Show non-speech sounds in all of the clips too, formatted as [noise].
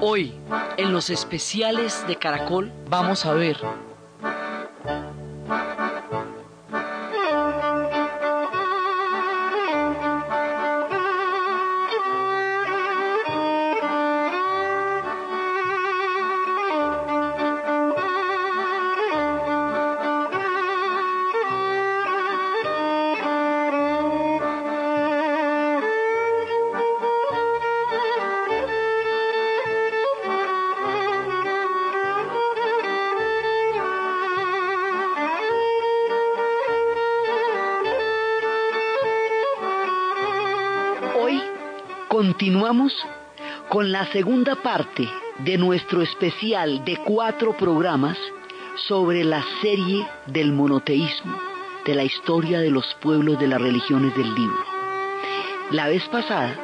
Hoy, en los especiales de Caracol, vamos a ver con la segunda parte de nuestro especial de cuatro programas sobre la serie del monoteísmo, de la historia de los pueblos de las religiones del libro. La vez pasada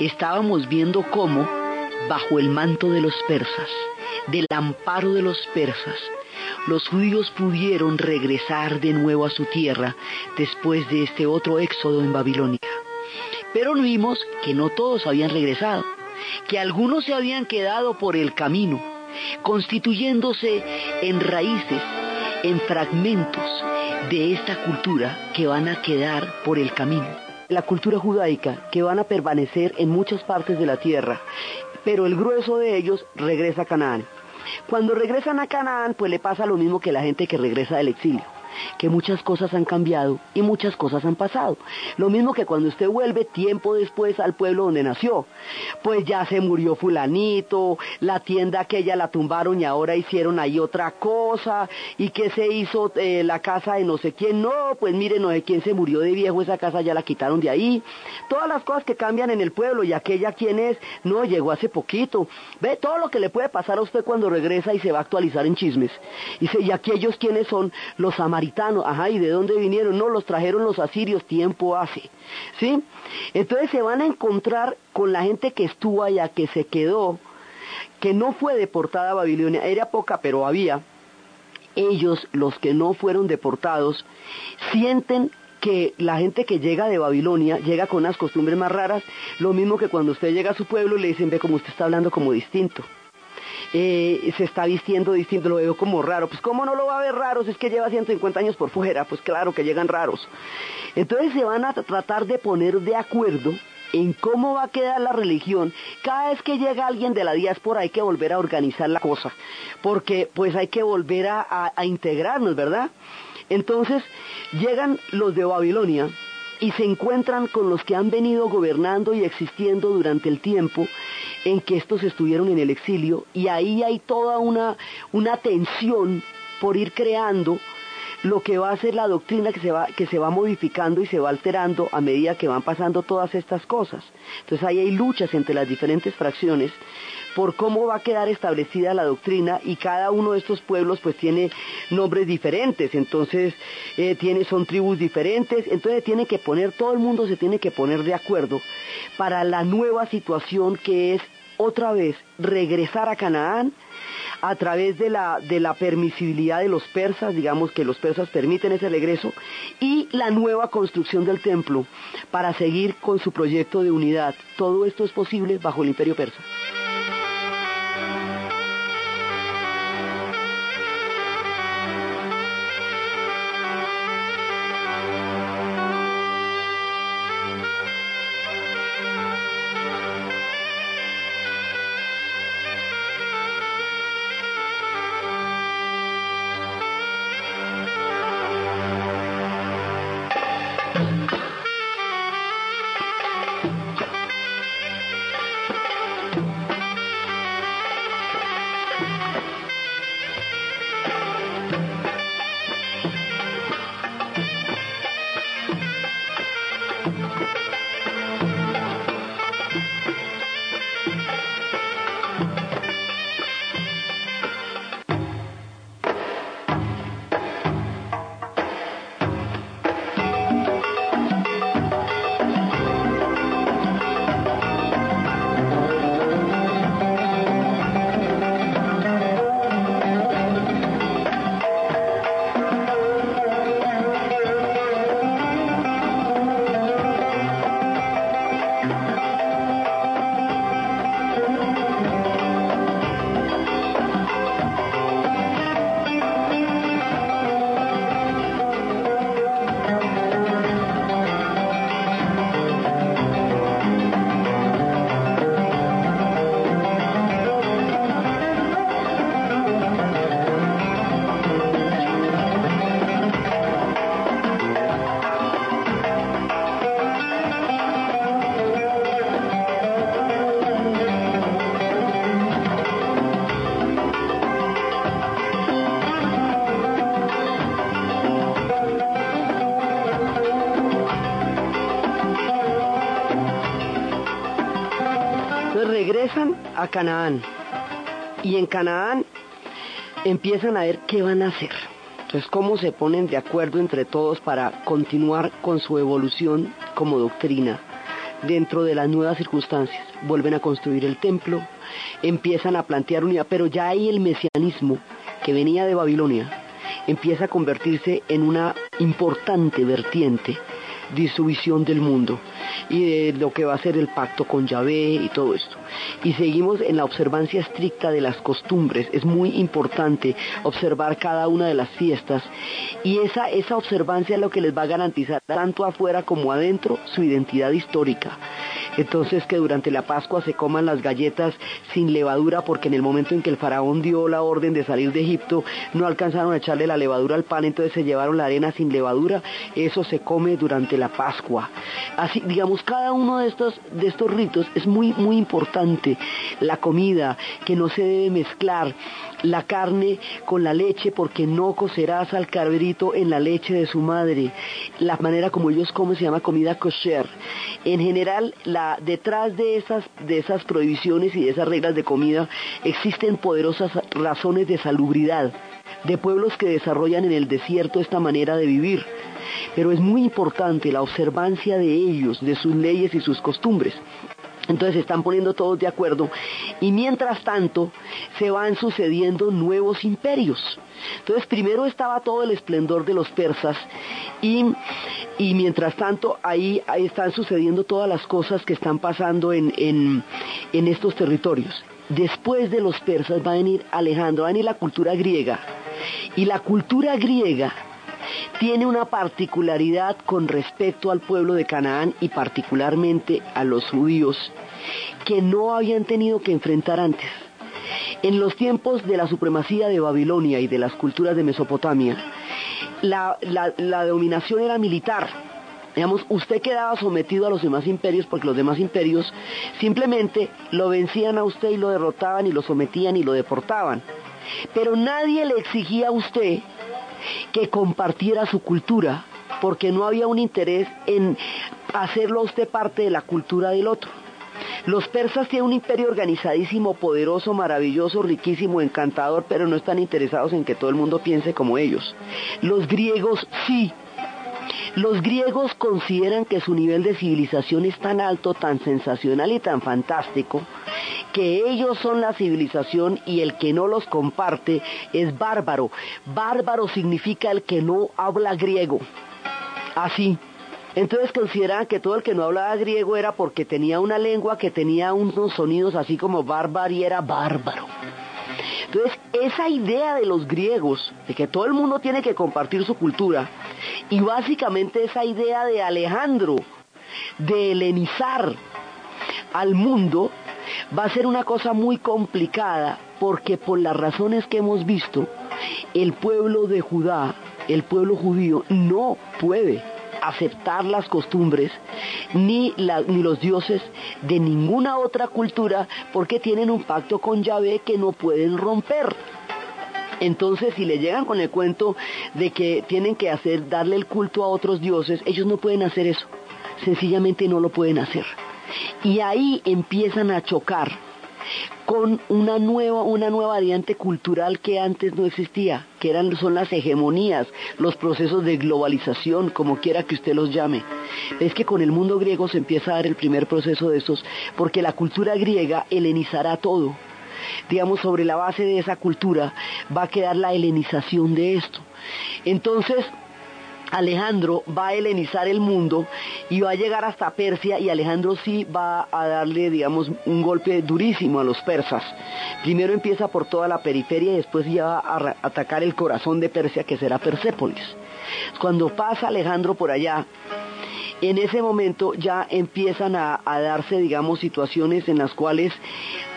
estábamos viendo cómo, bajo el manto de los persas, del amparo de los persas, los judíos pudieron regresar de nuevo a su tierra después de este otro éxodo en Babilonia. Pero vimos que no todos habían regresado, que algunos se habían quedado por el camino, constituyéndose en raíces, en fragmentos de esta cultura que van a quedar por el camino. La cultura judaica que van a permanecer en muchas partes de la tierra, pero el grueso de ellos regresa a Canaán. Cuando regresan a Canaán, pues le pasa lo mismo que la gente que regresa del exilio que muchas cosas han cambiado y muchas cosas han pasado. Lo mismo que cuando usted vuelve tiempo después al pueblo donde nació. Pues ya se murió fulanito, la tienda aquella la tumbaron y ahora hicieron ahí otra cosa, y que se hizo eh, la casa de no sé quién. No, pues mire, no sé quién se murió de viejo, esa casa ya la quitaron de ahí. Todas las cosas que cambian en el pueblo y aquella quién es, no, llegó hace poquito. Ve todo lo que le puede pasar a usted cuando regresa y se va a actualizar en chismes. Y, se, y aquellos quiénes son los samaritanos ajá, ¿y de dónde vinieron? No, los trajeron los asirios tiempo hace, ¿sí? Entonces se van a encontrar con la gente que estuvo allá, que se quedó, que no fue deportada a Babilonia, era poca, pero había. Ellos, los que no fueron deportados, sienten que la gente que llega de Babilonia llega con unas costumbres más raras, lo mismo que cuando usted llega a su pueblo le dicen, ve como usted está hablando como distinto. Eh, se está vistiendo distinto, lo veo como raro. Pues ¿cómo no lo va a ver raro si es que lleva 150 años por fuera? Pues claro que llegan raros. Entonces se van a tratar de poner de acuerdo en cómo va a quedar la religión. Cada vez que llega alguien de la diáspora hay que volver a organizar la cosa, porque pues hay que volver a integrarnos, ¿verdad? Entonces llegan los de Babilonia, y se encuentran con los que han venido gobernando y existiendo durante el tiempo en que estos estuvieron en el exilio y ahí hay toda una, una tensión por ir creando lo que va a ser la doctrina que se va, que se va modificando y se va alterando a medida que van pasando todas estas cosas. Entonces ahí hay luchas entre las diferentes fracciones por cómo va a quedar establecida la doctrina y cada uno de estos pueblos pues tiene nombres diferentes, entonces eh, tiene, son tribus diferentes, entonces tiene que poner, todo el mundo se tiene que poner de acuerdo para la nueva situación que es otra vez regresar a Canaán a través de la, de la permisibilidad de los persas, digamos que los persas permiten ese regreso, y la nueva construcción del templo para seguir con su proyecto de unidad. Todo esto es posible bajo el imperio persa. A Canaán. Y en Canaán empiezan a ver qué van a hacer. Entonces, cómo se ponen de acuerdo entre todos para continuar con su evolución como doctrina dentro de las nuevas circunstancias. Vuelven a construir el templo, empiezan a plantear unidad, pero ya ahí el mesianismo que venía de Babilonia empieza a convertirse en una importante vertiente de su visión del mundo y de lo que va a ser el pacto con Yahvé y todo esto. Y seguimos en la observancia estricta de las costumbres. Es muy importante observar cada una de las fiestas y esa, esa observancia es lo que les va a garantizar tanto afuera como adentro su identidad histórica. Entonces que durante la Pascua se coman las galletas sin levadura porque en el momento en que el faraón dio la orden de salir de Egipto no alcanzaron a echarle la levadura al pan, entonces se llevaron la arena sin levadura, eso se come durante la Pascua. Así, digamos, cada uno de estos, de estos ritos es muy, muy importante. La comida, que no se debe mezclar la carne con la leche porque no cocerás al cabrito en la leche de su madre. La manera como ellos comen se llama comida kosher. En general, la, detrás de esas, de esas prohibiciones y de esas reglas de comida existen poderosas razones de salubridad de pueblos que desarrollan en el desierto esta manera de vivir. Pero es muy importante la observancia de ellos, de sus leyes y sus costumbres. Entonces se están poniendo todos de acuerdo y mientras tanto se van sucediendo nuevos imperios. Entonces primero estaba todo el esplendor de los persas y, mientras tanto ahí, están sucediendo todas las cosas que están pasando en, en estos territorios. Después de los persas va a venir Alejandro, va a venir la cultura griega. Y la cultura griega tiene una particularidad con respecto al pueblo de Canaán y particularmente a los judíos que no habían tenido que enfrentar antes. En los tiempos de la supremacía de Babilonia y de las culturas de Mesopotamia, la, dominación era militar. Digamos, usted quedaba sometido a los demás imperios porque los demás imperios simplemente lo vencían a usted y lo derrotaban y lo sometían y lo deportaban. Pero nadie le exigía a usted que compartiera su cultura, porque no había un interés en hacerlo usted parte de la cultura del otro. Los persas tienen un imperio organizadísimo, poderoso, maravilloso, riquísimo, encantador, pero no están interesados en que todo el mundo piense como ellos. Los griegos sí. Los griegos consideran que su nivel de civilización es tan alto, tan sensacional y tan fantástico, que ellos son la civilización y el que no los comparte es bárbaro. Bárbaro significa el que no habla griego. Así. Entonces consideraban que todo el que no hablaba griego era porque tenía una lengua que tenía unos sonidos así como bárbaro y era bárbaro. Entonces, esa idea de los griegos, de que todo el mundo tiene que compartir su cultura, y básicamente esa idea de Alejandro, de helenizar al mundo, va a ser una cosa muy complicada porque por las razones que hemos visto, el pueblo de Judá, el pueblo judío, no puede aceptar las costumbres ni, los dioses de ninguna otra cultura porque tienen un pacto con Yahvé que no pueden romper. Entonces, si le llegan con el cuento de que tienen que hacer, darle el culto a otros dioses, ellos no pueden hacer eso. Sencillamente no lo pueden hacer. Y ahí empiezan a chocar con una nueva, una nueva variante cultural que antes no existía, que eran, son las hegemonías, los procesos de globalización, como quiera que usted los llame. Es que con el mundo griego se empieza a dar el primer proceso de esos, porque la cultura griega helenizará todo. Digamos, sobre la base de esa cultura va a quedar la helenización de esto. Entonces, Alejandro va a helenizar el mundo y va a llegar hasta Persia y Alejandro sí va a darle, digamos, un golpe durísimo a los persas. Primero empieza por toda la periferia y después ya va a atacar el corazón de Persia que será Persépolis. Cuando pasa Alejandro por allá, en ese momento ya empiezan a, a darse, digamos, situaciones en las cuales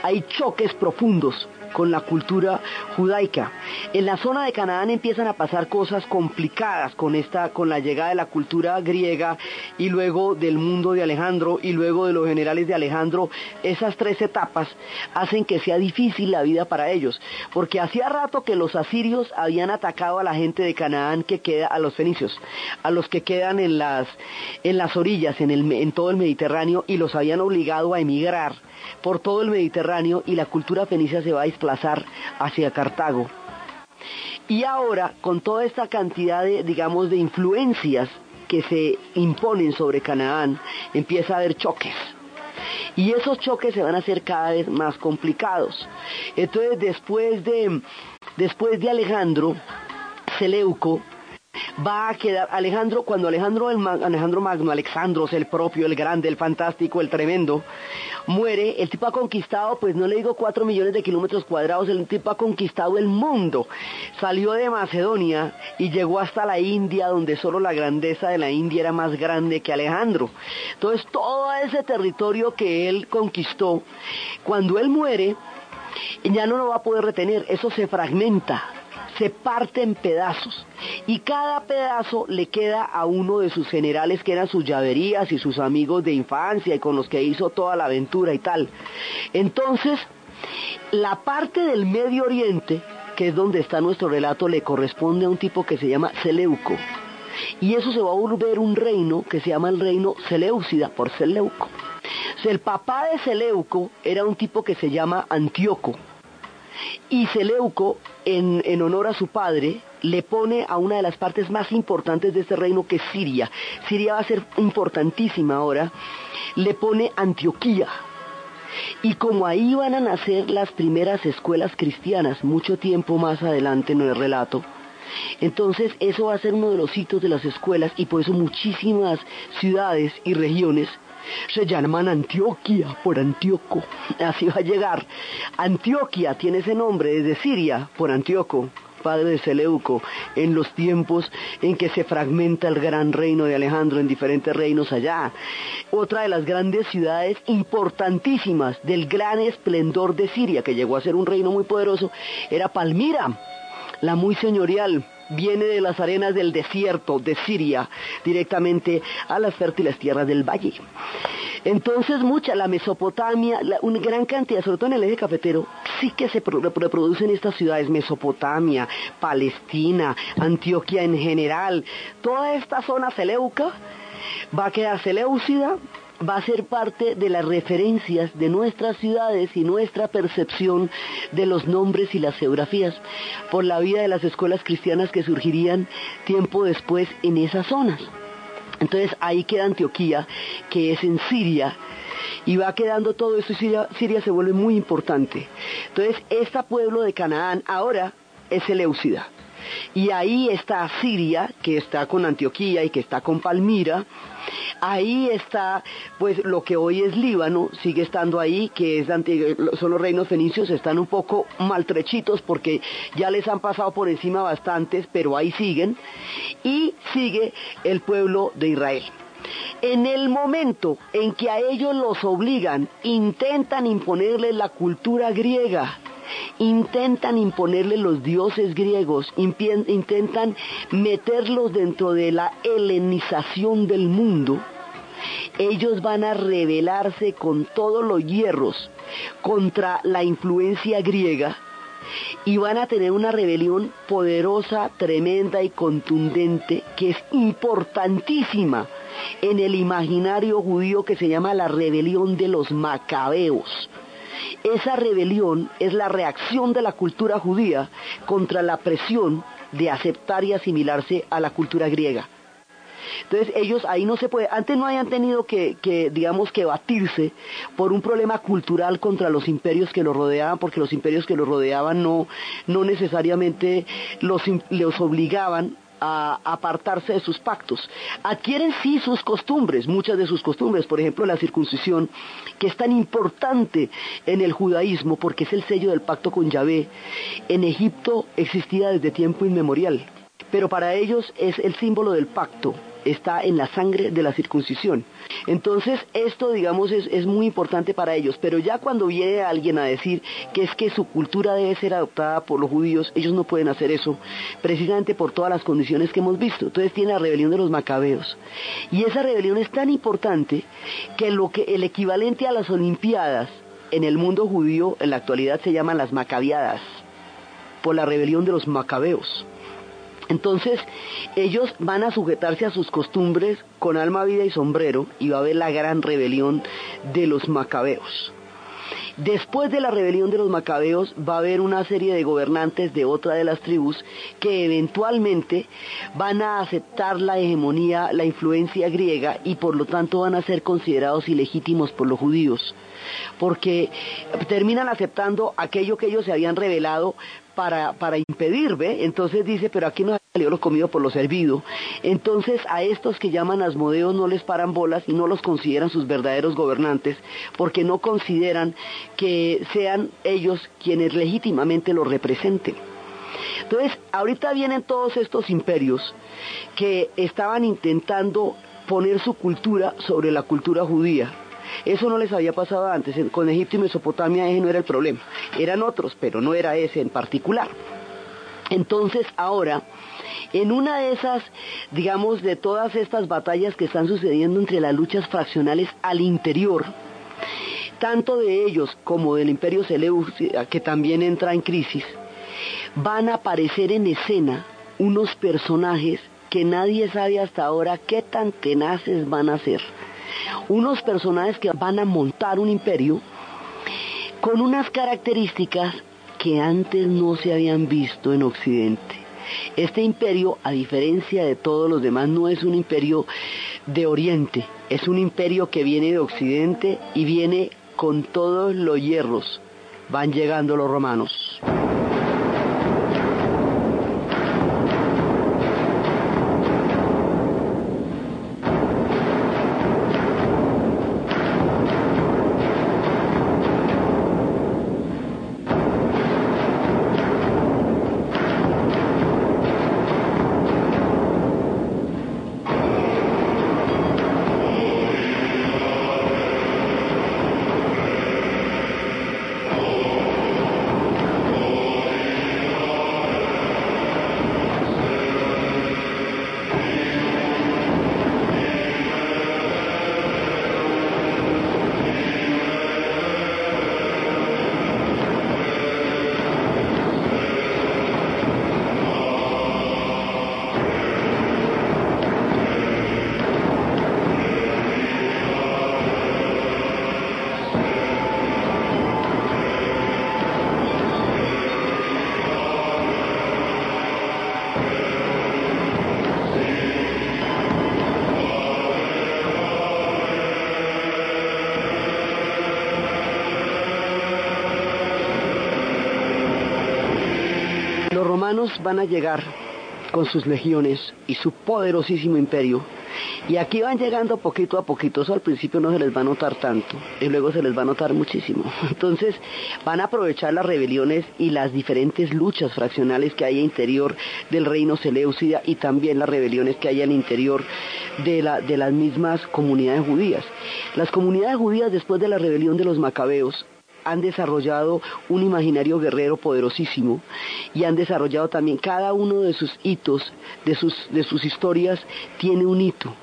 hay choques profundos con la cultura judaica. En la zona de Canaán empiezan a pasar cosas complicadas con esta, con la llegada de la cultura griega y luego del mundo de Alejandro y luego de los generales de Alejandro. Esas tres etapas hacen que sea difícil la vida para ellos, porque hacía rato que los asirios habían atacado a la gente de Canaán que queda, a los fenicios, a los que quedan en las, orillas, en todo el Mediterráneo y los habían obligado a emigrar por todo el Mediterráneo y la cultura fenicia se va a desplazar hacia Cartago. Y ahora, con toda esta cantidad de, digamos, de influencias que se imponen sobre Canaán, empieza a haber choques. Y esos choques se van a hacer cada vez más complicados. Entonces, después de, después de Alejandro, Seleuco va a quedar Alejandro, cuando Alejandro, el, Alejandro Magno, Alexandros, el propio, el grande, el fantástico, el tremendo, muere, el tipo ha conquistado, pues no le digo cuatro millones de kilómetros cuadrados, el tipo ha conquistado el mundo. Salió de Macedonia y llegó hasta la India, donde solo la grandeza de la India era más grande que Alejandro. Entonces todo ese territorio que él conquistó, cuando él muere, ya no lo va a poder retener, eso se fragmenta se parte en pedazos y cada pedazo le queda a uno de sus generales que eran sus llaverías y sus amigos de infancia y con los que hizo toda la aventura y tal. Entonces, la parte del Medio Oriente, que es donde está nuestro relato, le corresponde a un tipo que se llama Seleuco. Y eso se va a volver un reino que se llama el reino Seleucida por Seleuco. el papá de Seleuco era un tipo que se llama Antíoco y Seleuco, en, honor a su padre, le pone a una de las partes más importantes de este reino que es Siria. Siria va a ser importantísima ahora. Le pone Antioquía. Y como ahí van a nacer las primeras escuelas cristianas, mucho tiempo más adelante en el relato, entonces eso va a ser uno de los hitos de las escuelas y por eso muchísimas ciudades y regiones se llaman Antioquia por Antíoco. Así va a llegar. Antioquia tiene ese nombre desde Siria por Antíoco padre de Seleuco, en los tiempos en que se fragmenta el gran reino de Alejandro en diferentes reinos allá. Otra de las grandes ciudades importantísimas del gran esplendor de Siria, que llegó a ser un reino muy poderoso, era Palmira, la muy señorial, viene de las arenas del desierto de Siria directamente a las fértiles tierras del valle. Entonces mucha, la Mesopotamia, una gran cantidad, sobre todo en el eje cafetero, sí que se reproducen estas ciudades, Mesopotamia, Palestina, Antioquia en general, toda esta zona seleuca va a quedar seleucida, va a ser parte de las referencias de nuestras ciudades y nuestra percepción de los nombres y las geografías por la vida de las escuelas cristianas que surgirían tiempo después en esas zonas. Entonces ahí queda Antioquía, que es en Siria, y va quedando todo eso y Siria, Siria se vuelve muy importante. Entonces, este pueblo de Canaán ahora es Seleucida. Y ahí está Siria, que está con Antioquía y que está con Palmira. Ahí está, pues lo que hoy es Líbano, sigue estando ahí, que es son los reinos fenicios, están un poco maltrechitos porque ya les han pasado por encima bastantes, pero ahí siguen. Y sigue el pueblo de Israel. En el momento en que a ellos los obligan, intentan imponerles la cultura griega, intentan imponerle los dioses griegos, intentan meterlos dentro de la helenización del mundo, ellos van a rebelarse con todos los hierros contra la influencia griega y van a tener una rebelión poderosa, tremenda y contundente que es importantísima en el imaginario judío que se llama la rebelión de los macabeos. Esa rebelión es la reacción de la cultura judía contra la presión de aceptar y asimilarse a la cultura griega. Entonces ellos ahí no se puede, antes no hayan tenido que, digamos, que batirse por un problema cultural contra los imperios que los rodeaban, porque los imperios que los rodeaban no, no necesariamente los, los obligaban a apartarse de sus pactos. Adquieren sí sus costumbres, muchas de sus costumbres, por ejemplo la circuncisión, que es tan importante en el judaísmo porque es el sello del pacto con Yahvé. En Egipto existía desde tiempo inmemorial, pero para ellos es el símbolo del pacto, está en la sangre de la circuncisión. Entonces, esto, digamos, es, muy importante para ellos, pero ya cuando viene alguien a decir que es que su cultura debe ser adoptada por los judíos, ellos no pueden hacer eso, precisamente por todas las condiciones que hemos visto. Entonces tiene la rebelión de los macabeos. Y esa rebelión es tan importante que lo que el equivalente a las Olimpiadas en el mundo judío en la actualidad se llaman las macabiadas, por la rebelión de los macabeos. Entonces, ellos van a sujetarse a sus costumbres con alma, vida y sombrero y va a haber la gran rebelión de los macabeos. Después de la rebelión de los macabeos va a haber una serie de gobernantes de otra de las tribus que eventualmente van a aceptar la hegemonía, la influencia griega y por lo tanto van a ser considerados ilegítimos por los judíos porque terminan aceptando aquello que ellos se habían revelado para, para impedir. Entonces dice, pero aquí no salió lo comido por lo servido. Entonces a estos que llaman asmodeos no les paran bolas y no los consideran sus verdaderos gobernantes, porque no consideran que sean ellos quienes legítimamente los representen. Entonces, ahorita vienen todos estos imperios que estaban intentando poner su cultura sobre la cultura judía eso no les había pasado antes. Con Egipto y Mesopotamia ese no era el problema. Eran otros, pero no era ese en particular. Entonces ahora, en una de esas, digamos, de todas estas batallas que están sucediendo entre las luchas fraccionales al interior, tanto de ellos como del imperio Seleucida, que también entra en crisis, van a aparecer en escena unos personajes que nadie sabe hasta ahora qué tan tenaces van a ser unos personajes que van a montar un imperio con unas características que antes no se habían visto en Occidente. Este imperio, a diferencia de todos los demás, no es un imperio de Oriente, es un imperio que viene de Occidente y viene con todos los hierros. Van llegando los romanos. Van a llegar con sus legiones y su poderosísimo imperio. Y aquí van llegando poquito a poquito, eso al principio no se les va a notar tanto, y luego se les va a notar muchísimo. [laughs] Entonces van a aprovechar las rebeliones y las diferentes luchas fraccionales que hay al interior del reino Seleucida y también las rebeliones que hay al interior de, la, de las mismas comunidades judías. Las comunidades judías después de la rebelión de los macabeos han desarrollado un imaginario guerrero poderosísimo y han desarrollado también cada uno de sus hitos, de sus, de sus historias, tiene un hito.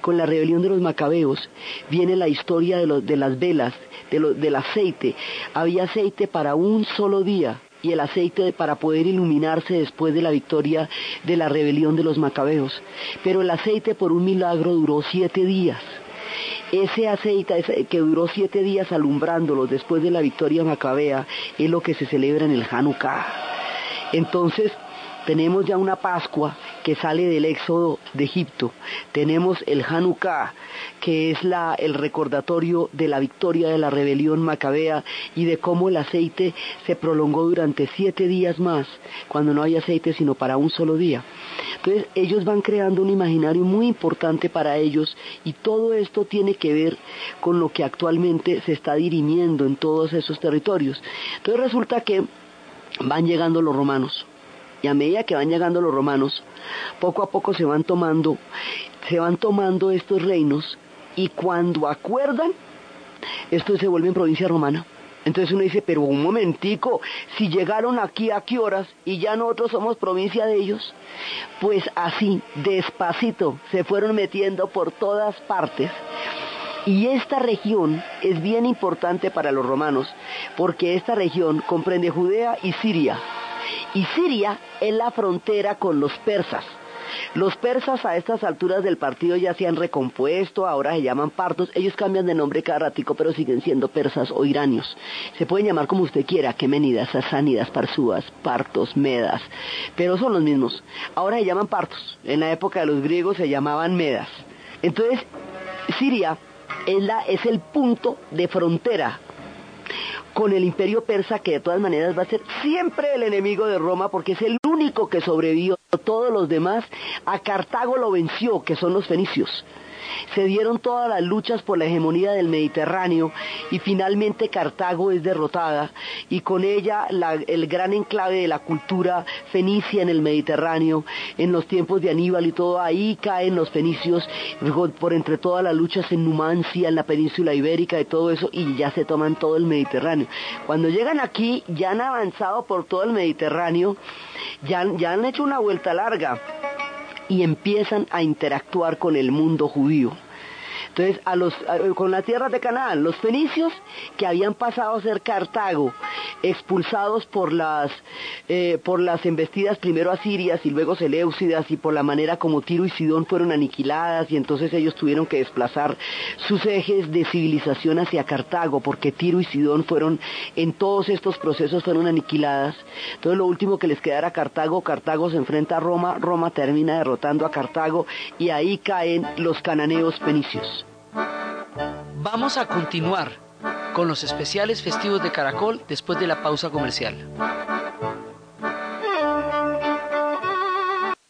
Con la rebelión de los macabeos viene la historia de, de las velas, del aceite. Había aceite para un solo día y el aceite para poder iluminarse después de la victoria de la rebelión de los macabeos. Pero el aceite por un milagro duró siete días. Ese aceite que duró siete días alumbrándolos después de la victoria macabea es lo que se celebra en el Hanukkah. Entonces, tenemos ya una Pascua que sale del éxodo de Egipto. Tenemos el Hanukkah, que es el recordatorio de la victoria de la rebelión macabea y de cómo el aceite se prolongó durante siete días más, cuando no hay aceite sino para un solo día. Entonces ellos van creando un imaginario muy importante para ellos y todo esto tiene que ver con lo que actualmente se está dirimiendo en todos esos territorios. Entonces resulta que van llegando los romanos y a medida que van llegando los romanos, poco a poco se van tomando, se van tomando estos reinos y cuando acuerdan, esto se vuelve en provincia romana. Entonces uno dice, pero un momentico, si llegaron aquí a qué horas y ya nosotros somos provincia de ellos, pues así, despacito, se fueron metiendo por todas partes. Y esta región es bien importante para los romanos, porque esta región comprende Judea y Siria. Y Siria es la frontera con los persas. Los persas a estas alturas del partido ya se han recompuesto, ahora se llaman partos, ellos cambian de nombre cada ratico, pero siguen siendo persas o iranios. Se pueden llamar como usted quiera, quemenidas, sasánidas, parsúas, partos, medas, pero son los mismos. Ahora se llaman partos, en la época de los griegos se llamaban medas. Entonces, Siria es, la, es el punto de frontera con el imperio persa que de todas maneras va a ser siempre el enemigo de Roma porque es el único que sobrevivió. Todos los demás a Cartago lo venció, que son los fenicios se dieron todas las luchas por la hegemonía del Mediterráneo y finalmente Cartago es derrotada y con ella el gran enclave de la cultura fenicia en el Mediterráneo, en los tiempos de Aníbal y todo, ahí caen los fenicios por entre todas las luchas en Numancia, en la península ibérica y todo eso y ya se toman todo el Mediterráneo. Cuando llegan aquí ya han avanzado por todo el Mediterráneo, ya, han hecho una vuelta larga y empiezan a interactuar con el mundo judío. Entonces, con la tierra de Canaán, los fenicios que habían pasado a ser Cartago, expulsados por las, eh, por las embestidas primero asirias y luego seleucidas y por la manera como Tiro y Sidón fueron aniquiladas y entonces ellos tuvieron que desplazar sus ejes de civilización hacia Cartago porque Tiro y Sidón fueron, en todos estos procesos fueron aniquiladas. Entonces lo último que les quedara a Cartago, Cartago se enfrenta a Roma, Roma termina derrotando a Cartago y ahí caen los cananeos fenicios. Vamos a continuar con los especiales festivos de Caracol después de la pausa comercial.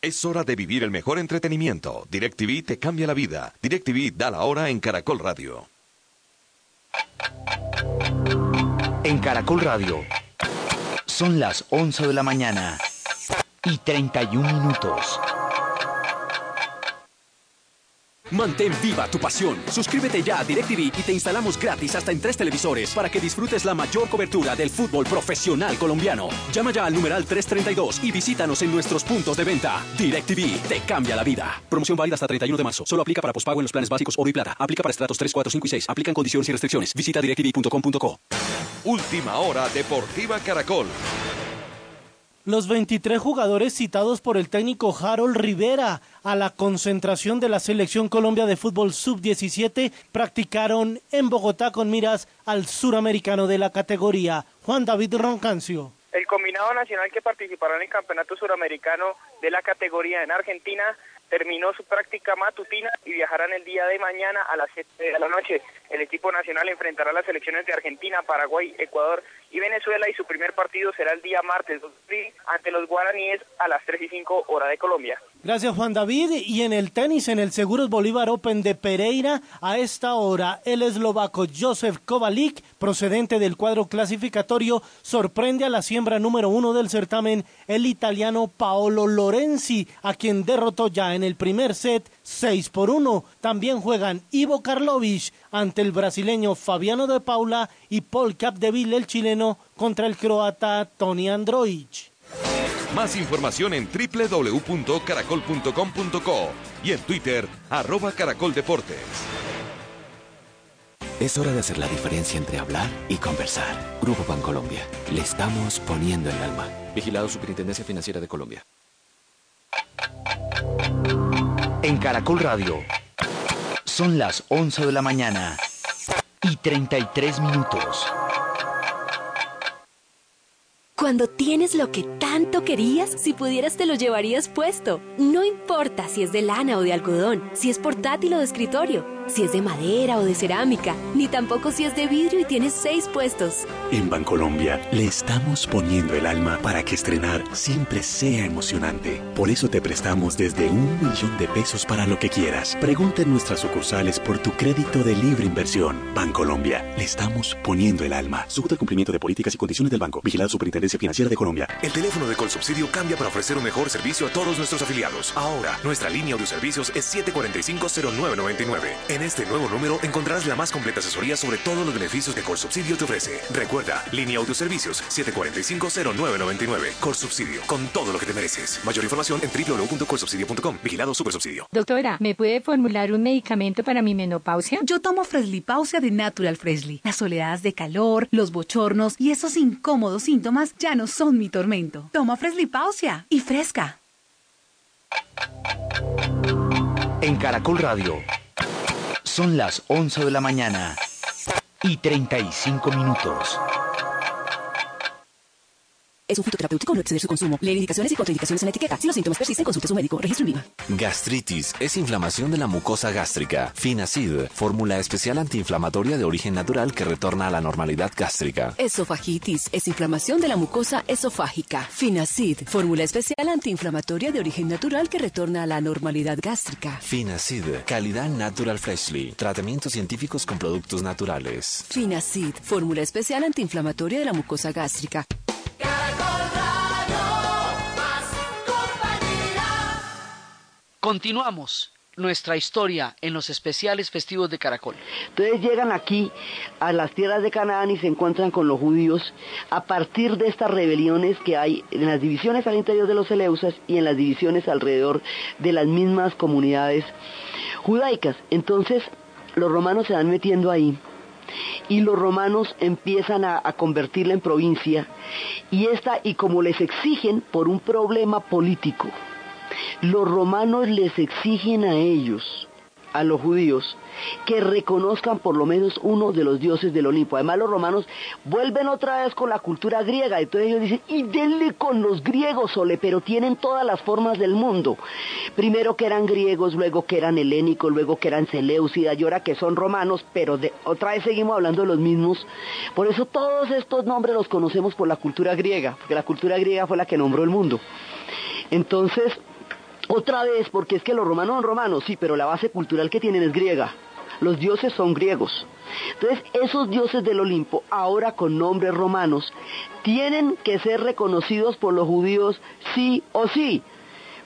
Es hora de vivir el mejor entretenimiento. DirecTV te cambia la vida. DirecTV da la hora en Caracol Radio. En Caracol Radio son las 11 de la mañana y 31 minutos. Mantén viva tu pasión. Suscríbete ya a DirecTV y te instalamos gratis hasta en tres televisores para que disfrutes la mayor cobertura del fútbol profesional colombiano. Llama ya al numeral 332 y visítanos en nuestros puntos de venta. DirecTV te cambia la vida. Promoción válida hasta 31 de marzo. Solo aplica para pospago en los planes básicos oro y plata. Aplica para estratos 3, 4, 5 y 6. Aplican condiciones y restricciones. Visita directv.com.co. Última hora Deportiva Caracol. Los 23 jugadores citados por el técnico Harold Rivera a la concentración de la Selección Colombia de Fútbol Sub-17 practicaron en Bogotá con miras al suramericano de la categoría. Juan David Roncancio. El combinado nacional que participará en el Campeonato Suramericano de la categoría en Argentina terminó su práctica matutina y viajarán el día de mañana a las 7 de la noche. El equipo nacional enfrentará a las selecciones de Argentina, Paraguay, Ecuador y Venezuela y su primer partido será el día martes 2 ante los guaraníes a las 3 y 5 hora de Colombia. Gracias Juan David. Y en el tenis, en el Seguros Bolívar Open de Pereira, a esta hora el eslovaco Josef Kovalik, procedente del cuadro clasificatorio, sorprende a la siembra número uno del certamen, el italiano Paolo Lorenzi, a quien derrotó ya en el primer set 6 por 1. También juegan Ivo Karlovich ante el brasileño Fabiano de Paula y Paul Capdeville, el chileno, contra el croata Tony Androich. Más información en www.caracol.com.co y en Twitter, arroba caracoldeportes. Es hora de hacer la diferencia entre hablar y conversar. Grupo Bancolombia. Le estamos poniendo el alma. Vigilado Superintendencia Financiera de Colombia. En Caracol Radio son las 11 de la mañana y 33 minutos. Cuando tienes lo que tanto querías, si pudieras te lo llevarías puesto. No importa si es de lana o de algodón, si es portátil o de escritorio si es de madera o de cerámica, ni tampoco si es de vidrio y tienes seis puestos. En Bancolombia le estamos poniendo el alma para que estrenar siempre sea emocionante. Por eso te prestamos desde un millón de pesos para lo que quieras. Pregunta en nuestras sucursales por tu crédito de libre inversión. Bancolombia, le estamos poniendo el alma. Sujeto al cumplimiento de políticas y condiciones del banco. Vigilado Superintendencia Financiera de Colombia. El teléfono de Colsubsidio cambia para ofrecer un mejor servicio a todos nuestros afiliados. Ahora, nuestra línea de servicios es 745-0999. En este nuevo número encontrarás la más completa asesoría sobre todos los beneficios que Subsidio te ofrece. Recuerda, línea Autoservicios 745-0999. Subsidio, con todo lo que te mereces. Mayor información en www.colsubsidio.com. Vigilado Supersubsidio. Doctora, ¿me puede formular un medicamento para mi menopausia? Yo tomo Pausia de Natural Freshly. Las oleadas de calor, los bochornos y esos incómodos síntomas ya no son mi tormento. Tomo Pausia y fresca. En Caracol Radio. Son las 11 de la mañana y 35 minutos. Es un fitoterapéutico no exceder su consumo. Lee indicaciones y contraindicaciones en la etiqueta. Si los síntomas persisten, consulte a su médico. Registro en Viva. Gastritis es inflamación de la mucosa gástrica. Finacid, fórmula especial antiinflamatoria de origen natural que retorna a la normalidad gástrica. Esofagitis es inflamación de la mucosa esofágica. Finacid, fórmula especial antiinflamatoria de origen natural que retorna a la normalidad gástrica. Finacid, calidad natural freshly. Tratamientos científicos con productos naturales. Finacid, fórmula especial antiinflamatoria de la mucosa gástrica. Continuamos nuestra historia en los especiales festivos de Caracol. Entonces llegan aquí a las tierras de Canaán y se encuentran con los judíos a partir de estas rebeliones que hay en las divisiones al interior de los Eleusas y en las divisiones alrededor de las mismas comunidades judaicas. Entonces los romanos se van metiendo ahí y los romanos empiezan a, convertirla en provincia y esta y como les exigen por un problema político los romanos les exigen a ellos, a los judíos, que reconozcan por lo menos uno de los dioses del Olimpo. Además los romanos vuelven otra vez con la cultura griega, entonces ellos dicen, y denle con los griegos, Sole, pero tienen todas las formas del mundo. Primero que eran griegos, luego que eran helénicos, luego que eran seleucidas, y ahora que son romanos, pero de, otra vez seguimos hablando de los mismos. Por eso todos estos nombres los conocemos por la cultura griega, porque la cultura griega fue la que nombró el mundo. Entonces, otra vez, porque es que los romanos son romanos, sí, pero la base cultural que tienen es griega. Los dioses son griegos. Entonces, esos dioses del Olimpo, ahora con nombres romanos, tienen que ser reconocidos por los judíos sí o sí,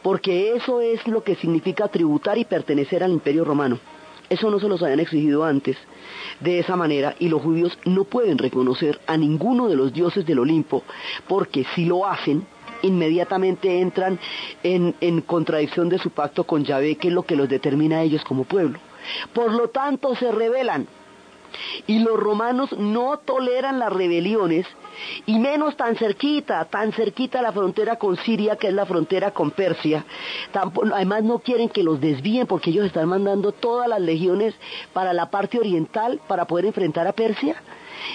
porque eso es lo que significa tributar y pertenecer al imperio romano. Eso no se los habían exigido antes de esa manera y los judíos no pueden reconocer a ninguno de los dioses del Olimpo, porque si lo hacen, inmediatamente entran en, en, contradicción de su pacto con Yahvé, que es lo que los determina a ellos como pueblo. Por lo tanto, se rebelan. Y los romanos no toleran las rebeliones, y menos tan cerquita, tan cerquita la frontera con Siria, que es la frontera con Persia. Tampoco, además no quieren que los desvíen porque ellos están mandando todas las legiones para la parte oriental para poder enfrentar a Persia.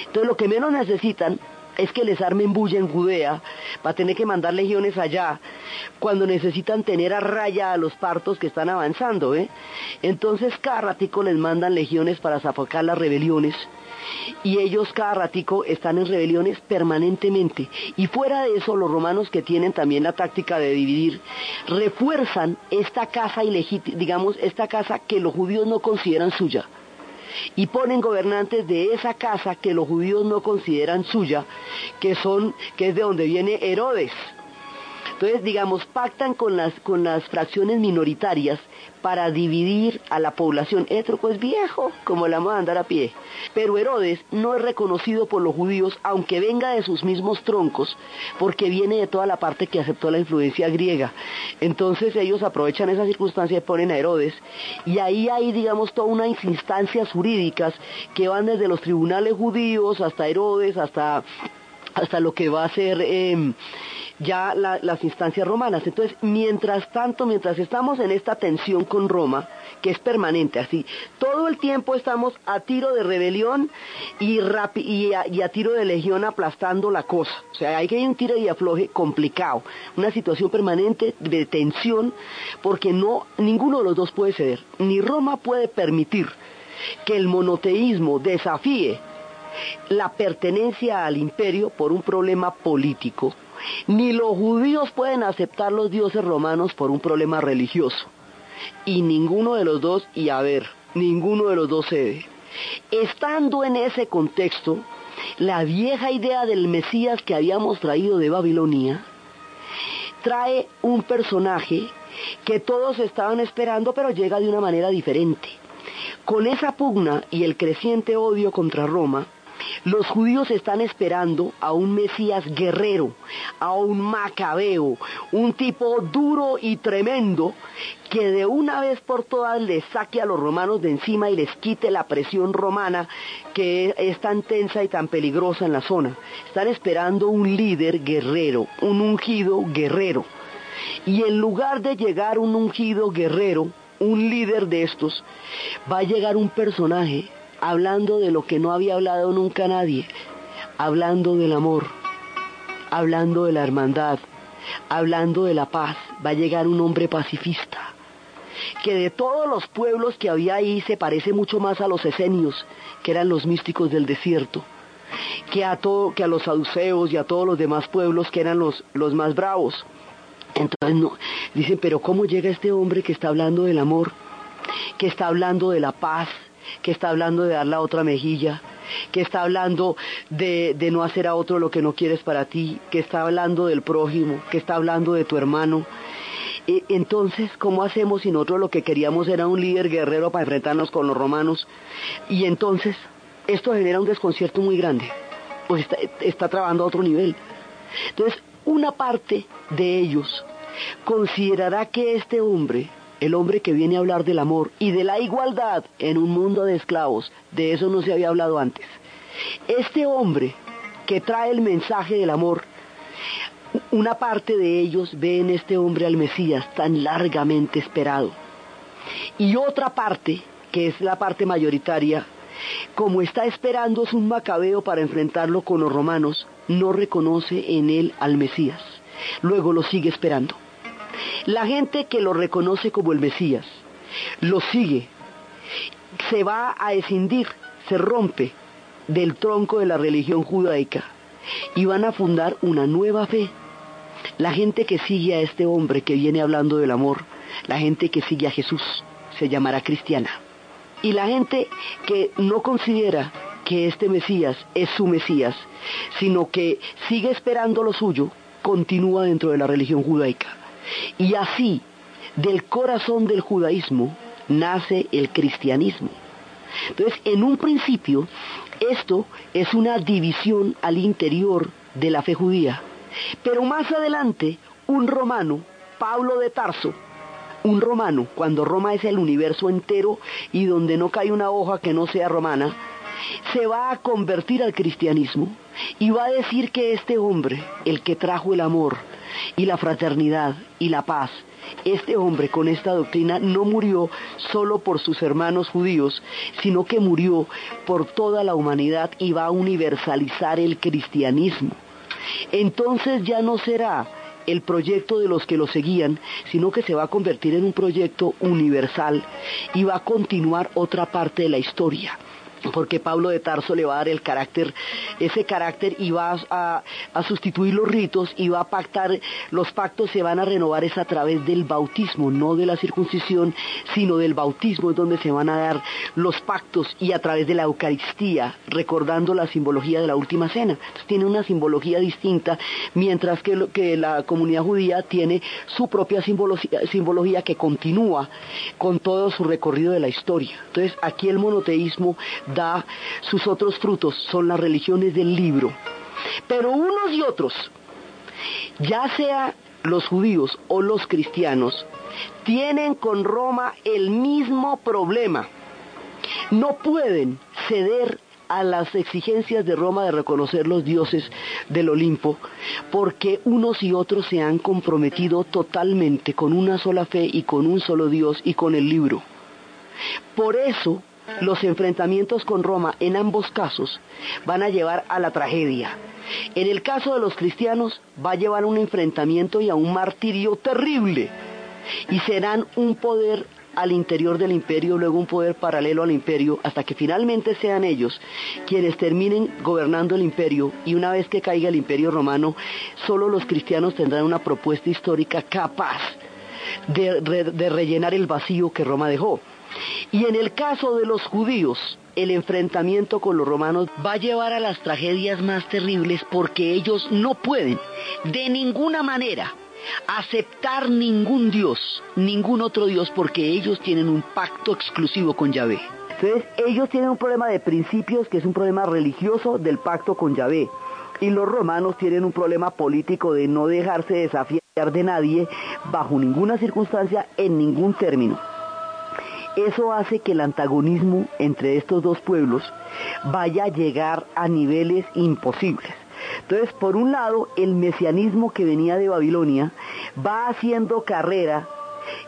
Entonces lo que menos necesitan es que les armen bulla en Judea para tener que mandar legiones allá cuando necesitan tener a raya a los partos que están avanzando, ¿eh? Entonces cada ratico les mandan legiones para sofocar las rebeliones y ellos cada ratico están en rebeliones permanentemente. Y fuera de eso, los romanos que tienen también la táctica de dividir, refuerzan esta casa ilegítima, digamos, esta casa que los judíos no consideran suya y ponen gobernantes de esa casa que los judíos no consideran suya, que son, que es de donde viene Herodes. Entonces, digamos, pactan con las, con las fracciones minoritarias para dividir a la población. Étroco es viejo, como la vamos a andar a pie. Pero Herodes no es reconocido por los judíos, aunque venga de sus mismos troncos, porque viene de toda la parte que aceptó la influencia griega. Entonces ellos aprovechan esa circunstancia y ponen a Herodes. Y ahí hay, digamos, todas unas instancias jurídicas que van desde los tribunales judíos hasta Herodes, hasta, hasta lo que va a ser... Eh, ya la, las instancias romanas. Entonces, mientras tanto, mientras estamos en esta tensión con Roma, que es permanente, así, todo el tiempo estamos a tiro de rebelión y, y, a, y a, tiro de legión aplastando la cosa. O sea, hay que ir un tiro y afloje complicado, una situación permanente de tensión, porque no, ninguno de los dos puede ceder. Ni Roma puede permitir que el monoteísmo desafíe la pertenencia al imperio por un problema político, ni los judíos pueden aceptar los dioses romanos por un problema religioso. Y ninguno de los dos, y a ver, ninguno de los dos cede. Estando en ese contexto, la vieja idea del Mesías que habíamos traído de Babilonia trae un personaje que todos estaban esperando, pero llega de una manera diferente. Con esa pugna y el creciente odio contra Roma, los judíos están esperando a un Mesías guerrero, a un macabeo, un tipo duro y tremendo que de una vez por todas les saque a los romanos de encima y les quite la presión romana que es tan tensa y tan peligrosa en la zona. Están esperando un líder guerrero, un ungido guerrero. Y en lugar de llegar un ungido guerrero, un líder de estos, va a llegar un personaje hablando de lo que no había hablado nunca nadie, hablando del amor, hablando de la hermandad, hablando de la paz, va a llegar un hombre pacifista, que de todos los pueblos que había ahí se parece mucho más a los esenios, que eran los místicos del desierto, que a, todo, que a los saduceos y a todos los demás pueblos que eran los, los más bravos. Entonces no, dicen, pero ¿cómo llega este hombre que está hablando del amor, que está hablando de la paz, que está hablando de dar la otra mejilla, que está hablando de, de, no hacer a otro lo que no quieres para ti, que está hablando del prójimo, que está hablando de tu hermano. E, entonces, ¿cómo hacemos si nosotros lo que queríamos era un líder guerrero para enfrentarnos con los romanos? Y entonces, esto genera un desconcierto muy grande, pues está, está a otro nivel. Entonces, una parte de ellos considerará que este hombre, el hombre que viene a hablar del amor y de la igualdad en un mundo de esclavos, de eso no se había hablado antes. Este hombre que trae el mensaje del amor, una parte de ellos ve en este hombre al Mesías tan largamente esperado. Y otra parte, que es la parte mayoritaria, como está esperando un macabeo para enfrentarlo con los romanos, no reconoce en él al Mesías. Luego lo sigue esperando. La gente que lo reconoce como el Mesías, lo sigue, se va a escindir, se rompe del tronco de la religión judaica y van a fundar una nueva fe. La gente que sigue a este hombre que viene hablando del amor, la gente que sigue a Jesús, se llamará cristiana. Y la gente que no considera que este Mesías es su Mesías, sino que sigue esperando lo suyo, continúa dentro de la religión judaica. Y así, del corazón del judaísmo, nace el cristianismo. Entonces, en un principio, esto es una división al interior de la fe judía. Pero más adelante, un romano, Pablo de Tarso, un romano, cuando Roma es el universo entero y donde no cae una hoja que no sea romana, se va a convertir al cristianismo y va a decir que este hombre, el que trajo el amor y la fraternidad y la paz, este hombre con esta doctrina no murió solo por sus hermanos judíos, sino que murió por toda la humanidad y va a universalizar el cristianismo. Entonces ya no será el proyecto de los que lo seguían, sino que se va a convertir en un proyecto universal y va a continuar otra parte de la historia porque Pablo de Tarso le va a dar el carácter, ese carácter y va a, sustituir los ritos y va a pactar, los pactos se van a renovar es a través del bautismo, no de la circuncisión, sino del bautismo es donde se van a dar los pactos y a través de la Eucaristía, recordando la simbología de la última cena. Entonces tiene una simbología distinta, mientras que, la comunidad judía tiene su propia simbología que continúa con todo su recorrido de la historia. Entonces aquí el monoteísmo da sus otros frutos, son las religiones del libro. Pero unos y otros, ya sea los judíos o los cristianos, tienen con Roma el mismo problema. No pueden ceder a las exigencias de Roma de reconocer los dioses del Olimpo, porque unos y otros se han comprometido totalmente con una sola fe y con un solo Dios y con el libro. Por eso los enfrentamientos con Roma en ambos casos van a llevar a la tragedia. En el caso de los cristianos va a llevar a un enfrentamiento y a un martirio terrible y serán un poder al interior del imperio, luego un poder paralelo al imperio, hasta que finalmente sean ellos quienes terminen gobernando el imperio y una vez que caiga el imperio romano, solo los cristianos tendrán una propuesta histórica capaz de, de rellenar el vacío que Roma dejó. Y en el caso de los judíos, el enfrentamiento con los romanos va a llevar a las tragedias más terribles porque ellos no pueden de ninguna manera aceptar ningún Dios, ningún otro Dios, porque ellos tienen un pacto exclusivo con Yahvé. Entonces, ellos tienen un problema de principios que es un problema religioso del pacto con Yahvé. Y los romanos tienen un problema político de no dejarse desafiar de nadie bajo ninguna circunstancia, en ningún término. Eso hace que el antagonismo entre estos dos pueblos vaya a llegar a niveles imposibles. Entonces, por un lado, el mesianismo que venía de Babilonia va haciendo carrera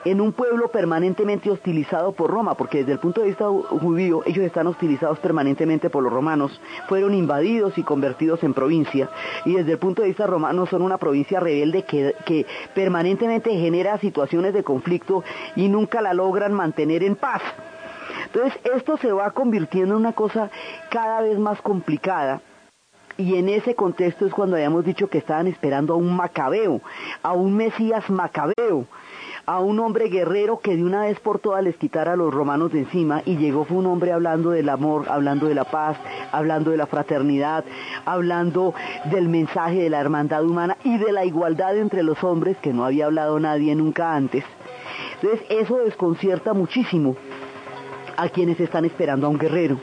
en un pueblo permanentemente hostilizado por Roma, porque desde el punto de vista judío ellos están hostilizados permanentemente por los romanos, fueron invadidos y convertidos en provincia, y desde el punto de vista romano son una provincia rebelde que, que permanentemente genera situaciones de conflicto y nunca la logran mantener en paz. Entonces esto se va convirtiendo en una cosa cada vez más complicada y en ese contexto es cuando habíamos dicho que estaban esperando a un macabeo, a un Mesías macabeo, a un hombre guerrero que de una vez por todas les quitara a los romanos de encima y llegó fue un hombre hablando del amor, hablando de la paz, hablando de la fraternidad, hablando del mensaje de la hermandad humana y de la igualdad entre los hombres que no había hablado nadie nunca antes. Entonces eso desconcierta muchísimo a quienes están esperando a un guerrero.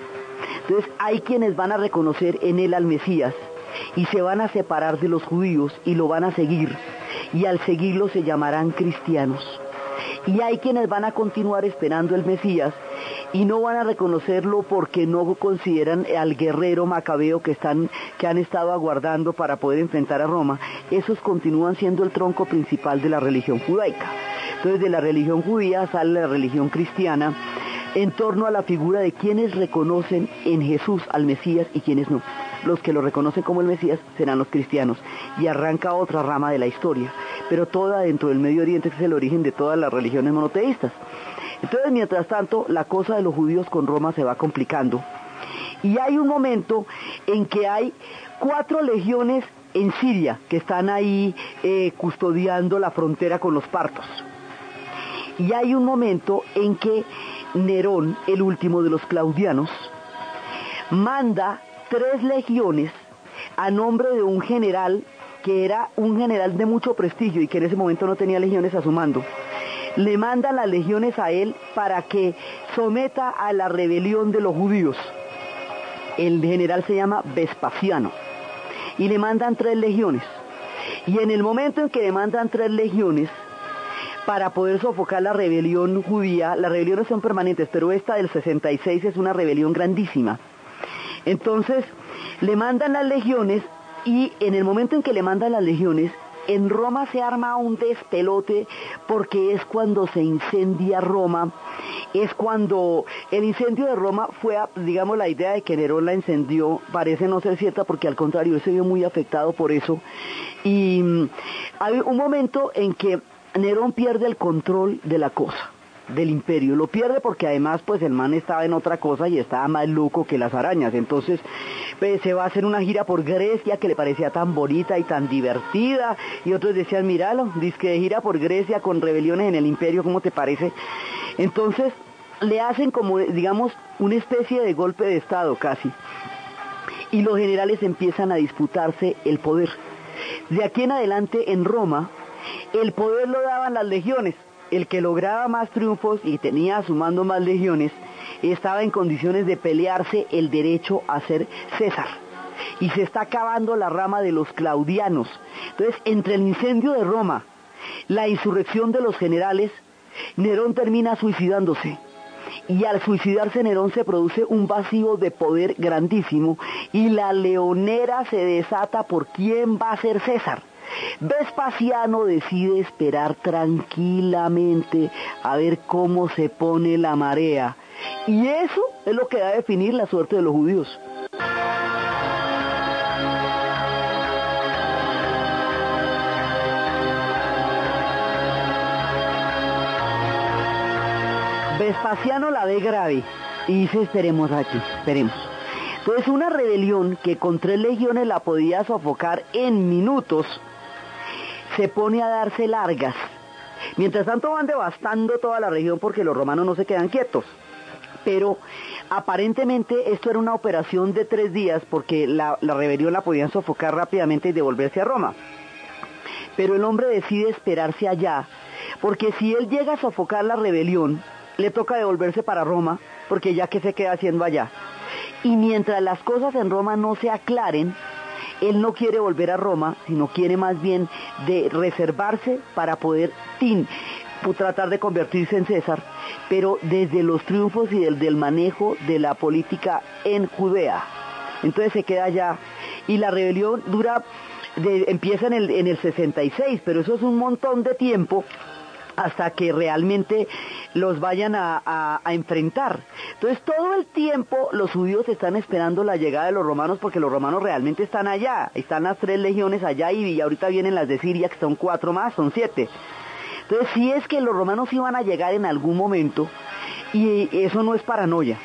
Entonces hay quienes van a reconocer en él al Mesías y se van a separar de los judíos y lo van a seguir y al seguirlo se llamarán cristianos. Y hay quienes van a continuar esperando el Mesías y no van a reconocerlo porque no consideran al guerrero macabeo que están que han estado aguardando para poder enfrentar a Roma. Esos continúan siendo el tronco principal de la religión judaica. Entonces de la religión judía sale la religión cristiana en torno a la figura de quienes reconocen en Jesús al Mesías y quienes no. Los que lo reconocen como el Mesías serán los cristianos y arranca otra rama de la historia, pero toda dentro del Medio Oriente es el origen de todas las religiones monoteístas. Entonces, mientras tanto, la cosa de los judíos con Roma se va complicando. Y hay un momento en que hay cuatro legiones en Siria que están ahí eh, custodiando la frontera con los partos. Y hay un momento en que Nerón, el último de los claudianos, manda tres legiones a nombre de un general que era un general de mucho prestigio y que en ese momento no tenía legiones a su mando. Le manda las legiones a él para que someta a la rebelión de los judíos. El general se llama Vespasiano. Y le mandan tres legiones. Y en el momento en que le mandan tres legiones, para poder sofocar la rebelión judía. Las rebeliones son permanentes, pero esta del 66 es una rebelión grandísima. Entonces, le mandan las legiones y en el momento en que le mandan las legiones, en Roma se arma un despelote porque es cuando se incendia Roma, es cuando el incendio de Roma fue, digamos, la idea de que Nerón la encendió, parece no ser cierta porque al contrario, él se vio muy afectado por eso. Y mm, hay un momento en que Nerón pierde el control de la cosa, del imperio. Lo pierde porque además pues el man estaba en otra cosa y estaba más loco que las arañas. Entonces se va a hacer una gira por Grecia que le parecía tan bonita y tan divertida. Y otros decían, míralo, dice que gira por Grecia con rebeliones en el imperio, ¿cómo te parece? Entonces le hacen como digamos una especie de golpe de estado casi. Y los generales empiezan a disputarse el poder. De aquí en adelante en Roma el poder lo daban las legiones. El que lograba más triunfos y tenía a su mando más legiones, estaba en condiciones de pelearse el derecho a ser César. Y se está acabando la rama de los claudianos. Entonces, entre el incendio de Roma, la insurrección de los generales, Nerón termina suicidándose. Y al suicidarse Nerón se produce un vacío de poder grandísimo y la leonera se desata por quién va a ser César. Vespasiano decide esperar tranquilamente a ver cómo se pone la marea. Y eso es lo que va a definir la suerte de los judíos. Vespasiano la ve grave y dice esperemos aquí, esperemos. Entonces una rebelión que con tres legiones la podía sofocar en minutos, se pone a darse largas. Mientras tanto van devastando toda la región porque los romanos no se quedan quietos. Pero aparentemente esto era una operación de tres días porque la, rebelión la podían sofocar rápidamente y devolverse a Roma. Pero el hombre decide esperarse allá porque si él llega a sofocar la rebelión, le toca devolverse para Roma porque ya que se queda haciendo allá. Y mientras las cosas en Roma no se aclaren, él no quiere volver a Roma, sino quiere más bien de reservarse para poder tratar de convertirse en César, pero desde los triunfos y del, del manejo de la política en Judea. Entonces se queda allá y la rebelión dura, empieza en el, en el 66, pero eso es un montón de tiempo hasta que realmente los vayan a, enfrentar. Entonces todo el tiempo los judíos están esperando la llegada de los romanos porque los romanos realmente están allá, están las tres legiones allá y, ahorita vienen las de Siria que son cuatro más, son siete. Entonces si es que los romanos iban a llegar en algún momento y eso no es paranoia,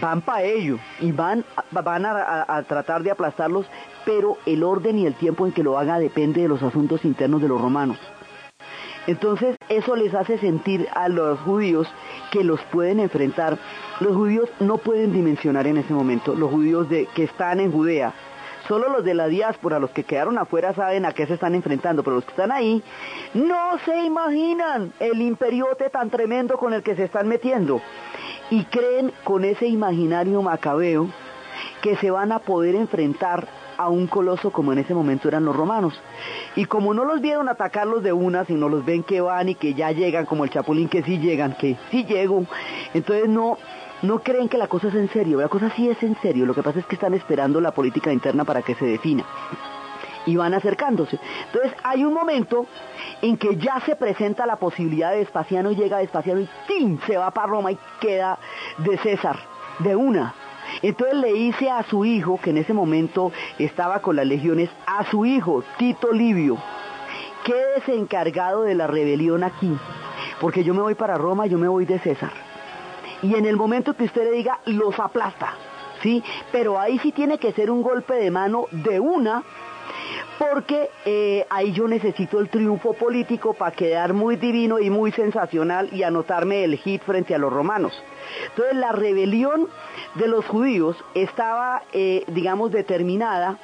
van para ello y van, van a tratar de aplastarlos, pero el orden y el tiempo en que lo haga depende de los asuntos internos de los romanos. Entonces eso les hace sentir a los judíos que los pueden enfrentar. Los judíos no pueden dimensionar en ese momento, los judíos de, que están en Judea. Solo los de la diáspora, los que quedaron afuera, saben a qué se están enfrentando, pero los que están ahí no se imaginan el imperiote tan tremendo con el que se están metiendo. Y creen con ese imaginario macabeo que se van a poder enfrentar a un coloso como en ese momento eran los romanos. Y como no los vieron atacarlos de una, sino los ven que van y que ya llegan, como el chapulín que sí llegan, que sí llego, entonces no, no creen que la cosa es en serio, la cosa sí es en serio, lo que pasa es que están esperando la política interna para que se defina. Y van acercándose. Entonces hay un momento en que ya se presenta la posibilidad de Vespasiano y llega Vespasiano y ¡tim! se va para Roma y queda de César, de una. Entonces le dice a su hijo, que en ese momento estaba con las legiones, a su hijo, Tito Livio, quédese encargado de la rebelión aquí, porque yo me voy para Roma, yo me voy de César. Y en el momento que usted le diga, los aplasta, ¿sí? Pero ahí sí tiene que ser un golpe de mano de una, porque eh, ahí yo necesito el triunfo político para quedar muy divino y muy sensacional y anotarme el hit frente a los romanos. Entonces la rebelión de los judíos estaba, eh, digamos, determinada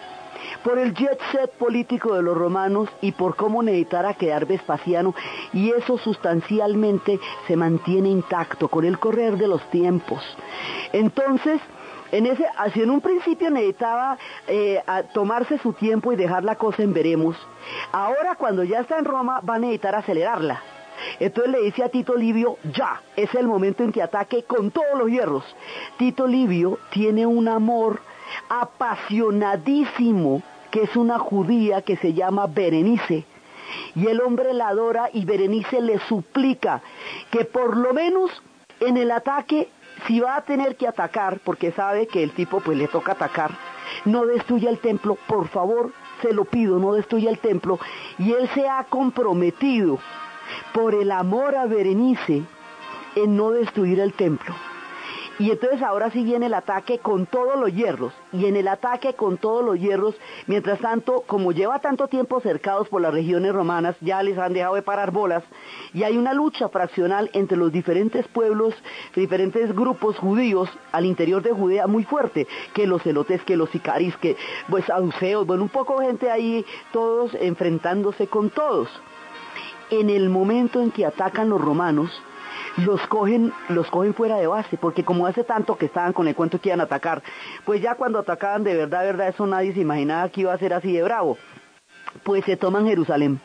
por el jet set político de los romanos y por cómo necesitara quedar Vespasiano, y eso sustancialmente se mantiene intacto con el correr de los tiempos. Entonces, en ese, así en un principio necesitaba eh, tomarse su tiempo y dejar la cosa en veremos. Ahora cuando ya está en Roma va a necesitar acelerarla. Entonces le dice a Tito Livio, ya, es el momento en que ataque con todos los hierros. Tito Livio tiene un amor apasionadísimo, que es una judía que se llama Berenice. Y el hombre la adora y Berenice le suplica que por lo menos en el ataque, si va a tener que atacar, porque sabe que el tipo pues le toca atacar, no destruya el templo, por favor, se lo pido, no destruya el templo. Y él se ha comprometido por el amor a Berenice en no destruir el templo. Y entonces ahora sí viene el ataque con todos los hierros. Y en el ataque con todos los hierros, mientras tanto, como lleva tanto tiempo cercados por las regiones romanas, ya les han dejado de parar bolas. Y hay una lucha fraccional entre los diferentes pueblos, diferentes grupos judíos al interior de Judea muy fuerte. Que los celotes, que los sicaris, que pues saduceos, bueno, un poco gente ahí, todos enfrentándose con todos en el momento en que atacan los romanos, los cogen, los cogen fuera de base, porque como hace tanto que estaban con el cuento que iban a atacar, pues ya cuando atacaban de verdad, verdad, eso nadie se imaginaba que iba a ser así de bravo. Pues se toman Jerusalén.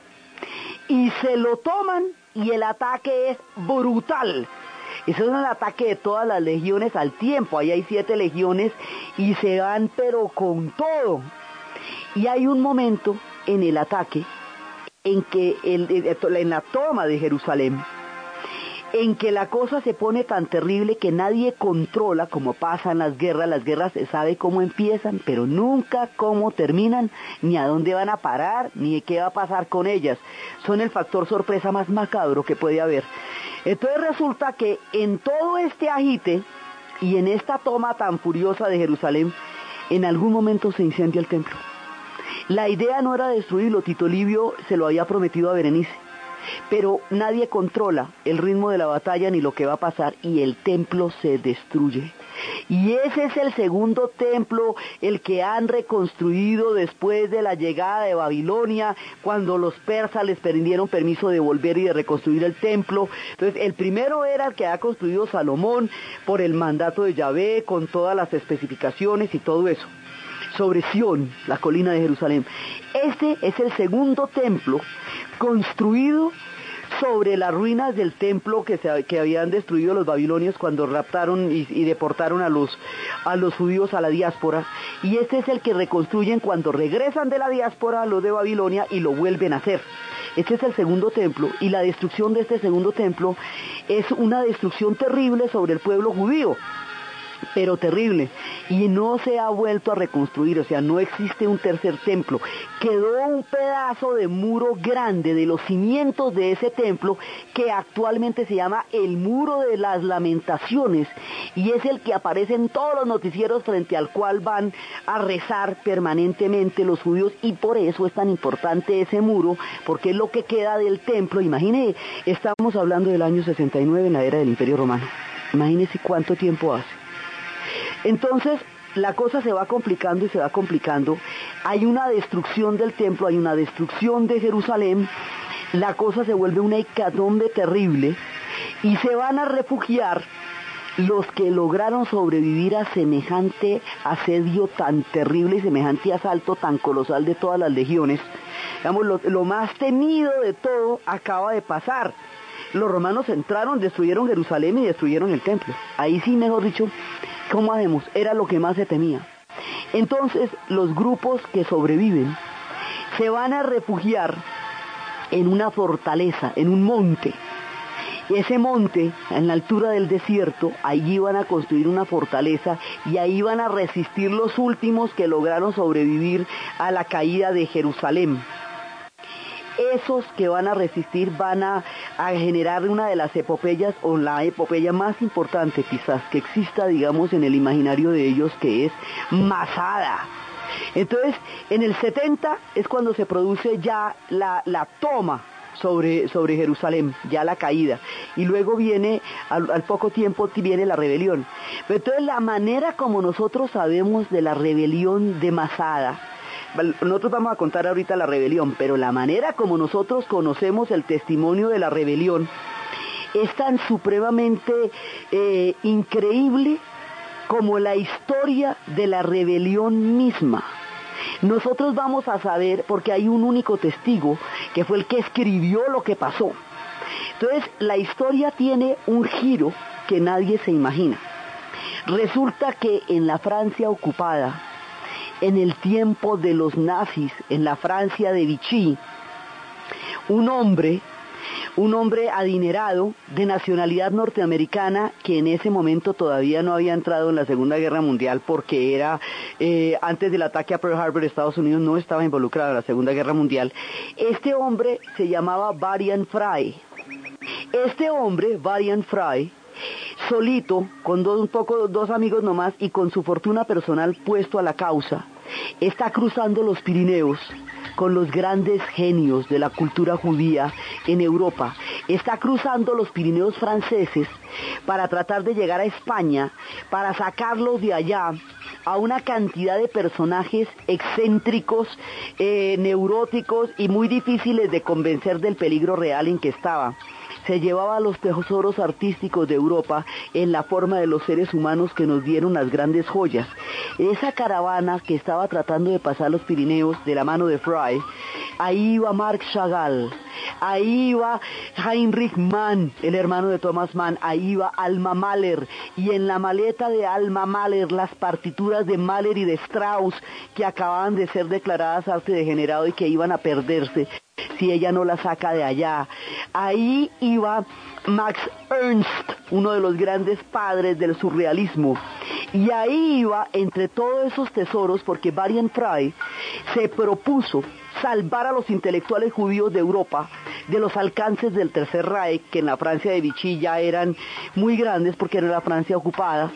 Y se lo toman y el ataque es brutal. Eso es el ataque de todas las legiones al tiempo. Ahí hay siete legiones y se van pero con todo. Y hay un momento en el ataque en que en la toma de Jerusalén, en que la cosa se pone tan terrible que nadie controla cómo pasan las guerras, las guerras se sabe cómo empiezan, pero nunca cómo terminan, ni a dónde van a parar, ni qué va a pasar con ellas. Son el factor sorpresa más macabro que puede haber. Entonces resulta que en todo este agite y en esta toma tan furiosa de Jerusalén, en algún momento se incendia el templo. La idea no era destruirlo, Tito Livio se lo había prometido a Berenice, pero nadie controla el ritmo de la batalla ni lo que va a pasar y el templo se destruye. Y ese es el segundo templo, el que han reconstruido después de la llegada de Babilonia, cuando los persas les perdieron permiso de volver y de reconstruir el templo. Entonces, el primero era el que ha construido Salomón por el mandato de Yahvé, con todas las especificaciones y todo eso sobre Sión, la colina de Jerusalén. Este es el segundo templo construido sobre las ruinas del templo que, que habían destruido los babilonios cuando raptaron y, deportaron a los, a los judíos a la diáspora. Y este es el que reconstruyen cuando regresan de la diáspora los de Babilonia y lo vuelven a hacer. Este es el segundo templo y la destrucción de este segundo templo es una destrucción terrible sobre el pueblo judío pero terrible, y no se ha vuelto a reconstruir, o sea, no existe un tercer templo. Quedó un pedazo de muro grande de los cimientos de ese templo que actualmente se llama el muro de las lamentaciones, y es el que aparece en todos los noticieros frente al cual van a rezar permanentemente los judíos, y por eso es tan importante ese muro, porque es lo que queda del templo. Imagine, estamos hablando del año 69 en la era del Imperio Romano. Imagínese cuánto tiempo hace. Entonces, la cosa se va complicando y se va complicando. Hay una destrucción del templo, hay una destrucción de Jerusalén. La cosa se vuelve una hecatombe terrible y se van a refugiar los que lograron sobrevivir a semejante asedio tan terrible y semejante asalto tan colosal de todas las legiones. Lo, lo más temido de todo acaba de pasar. Los romanos entraron, destruyeron Jerusalén y destruyeron el templo. Ahí sí, mejor dicho, ¿Cómo hacemos? Era lo que más se temía. Entonces los grupos que sobreviven se van a refugiar en una fortaleza, en un monte. Ese monte, en la altura del desierto, allí van a construir una fortaleza y ahí van a resistir los últimos que lograron sobrevivir a la caída de Jerusalén esos que van a resistir van a, generar una de las epopeyas o la epopeya más importante quizás que exista, digamos, en el imaginario de ellos, que es Masada. Entonces, en el 70 es cuando se produce ya la, toma sobre, sobre, Jerusalén, ya la caída. Y luego viene, al, al, poco tiempo, viene la rebelión. Pero entonces la manera como nosotros sabemos de la rebelión de Masada, nosotros vamos a contar ahorita la rebelión, pero la manera como nosotros conocemos el testimonio de la rebelión es tan supremamente eh, increíble como la historia de la rebelión misma. Nosotros vamos a saber, porque hay un único testigo, que fue el que escribió lo que pasó. Entonces, la historia tiene un giro que nadie se imagina. Resulta que en la Francia ocupada, en el tiempo de los nazis, en la Francia de Vichy, un hombre, un hombre adinerado de nacionalidad norteamericana que en ese momento todavía no había entrado en la Segunda Guerra Mundial porque era eh, antes del ataque a Pearl Harbor Estados Unidos no estaba involucrado en la Segunda Guerra Mundial. Este hombre se llamaba Varian Fry. Este hombre, Varian Fry, solito, con dos, un poco, dos amigos nomás y con su fortuna personal puesto a la causa, está cruzando los Pirineos con los grandes genios de la cultura judía en Europa. Está cruzando los Pirineos franceses para tratar de llegar a España, para sacarlos de allá a una cantidad de personajes excéntricos, eh, neuróticos y muy difíciles de convencer del peligro real en que estaba se llevaba los tesoros artísticos de Europa en la forma de los seres humanos que nos dieron las grandes joyas. Esa caravana que estaba tratando de pasar los Pirineos de la mano de Fry, ahí iba Marc Chagall, ahí iba Heinrich Mann, el hermano de Thomas Mann, ahí iba Alma Mahler, y en la maleta de Alma Mahler las partituras de Mahler y de Strauss que acababan de ser declaradas arte degenerado y que iban a perderse si ella no la saca de allá. Ahí iba Max Ernst, uno de los grandes padres del surrealismo. Y ahí iba entre todos esos tesoros porque Varian Fry se propuso salvar a los intelectuales judíos de Europa de los alcances del Tercer Reich, que en la Francia de Vichy ya eran muy grandes porque era la Francia ocupada,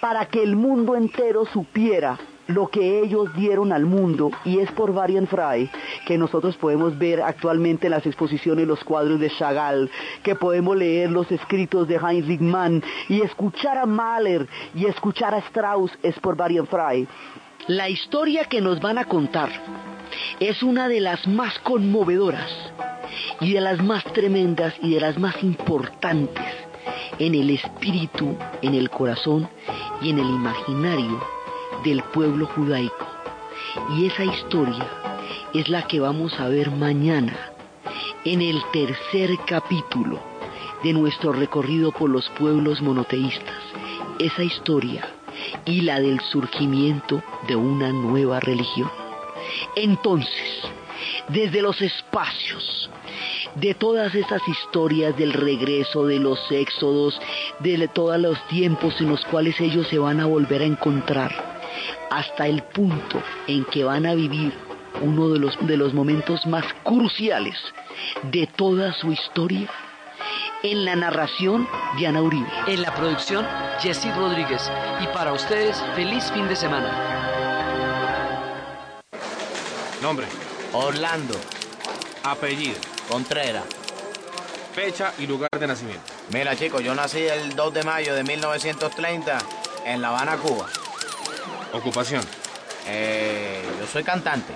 para que el mundo entero supiera lo que ellos dieron al mundo y es por Varian Fry que nosotros podemos ver actualmente en las exposiciones los cuadros de Chagall, que podemos leer los escritos de Heinrich Mann y escuchar a Mahler y escuchar a Strauss es por Varian Fry. La historia que nos van a contar es una de las más conmovedoras y de las más tremendas y de las más importantes en el espíritu, en el corazón y en el imaginario del pueblo judaico. Y esa historia es la que vamos a ver mañana en el tercer capítulo de nuestro recorrido por los pueblos monoteístas. Esa historia y la del surgimiento de una nueva religión. Entonces, desde los espacios, de todas esas historias del regreso, de los éxodos, de todos los tiempos en los cuales ellos se van a volver a encontrar, hasta el punto en que van a vivir uno de los, de los momentos más cruciales de toda su historia. En la narración, Diana Uribe. En la producción, Jessy Rodríguez. Y para ustedes, feliz fin de semana. Nombre. Orlando. Apellido. Contreras. Fecha y lugar de nacimiento. Mira, chicos, yo nací el 2 de mayo de 1930 en La Habana, Cuba. Ocupación. Eh, yo soy cantante.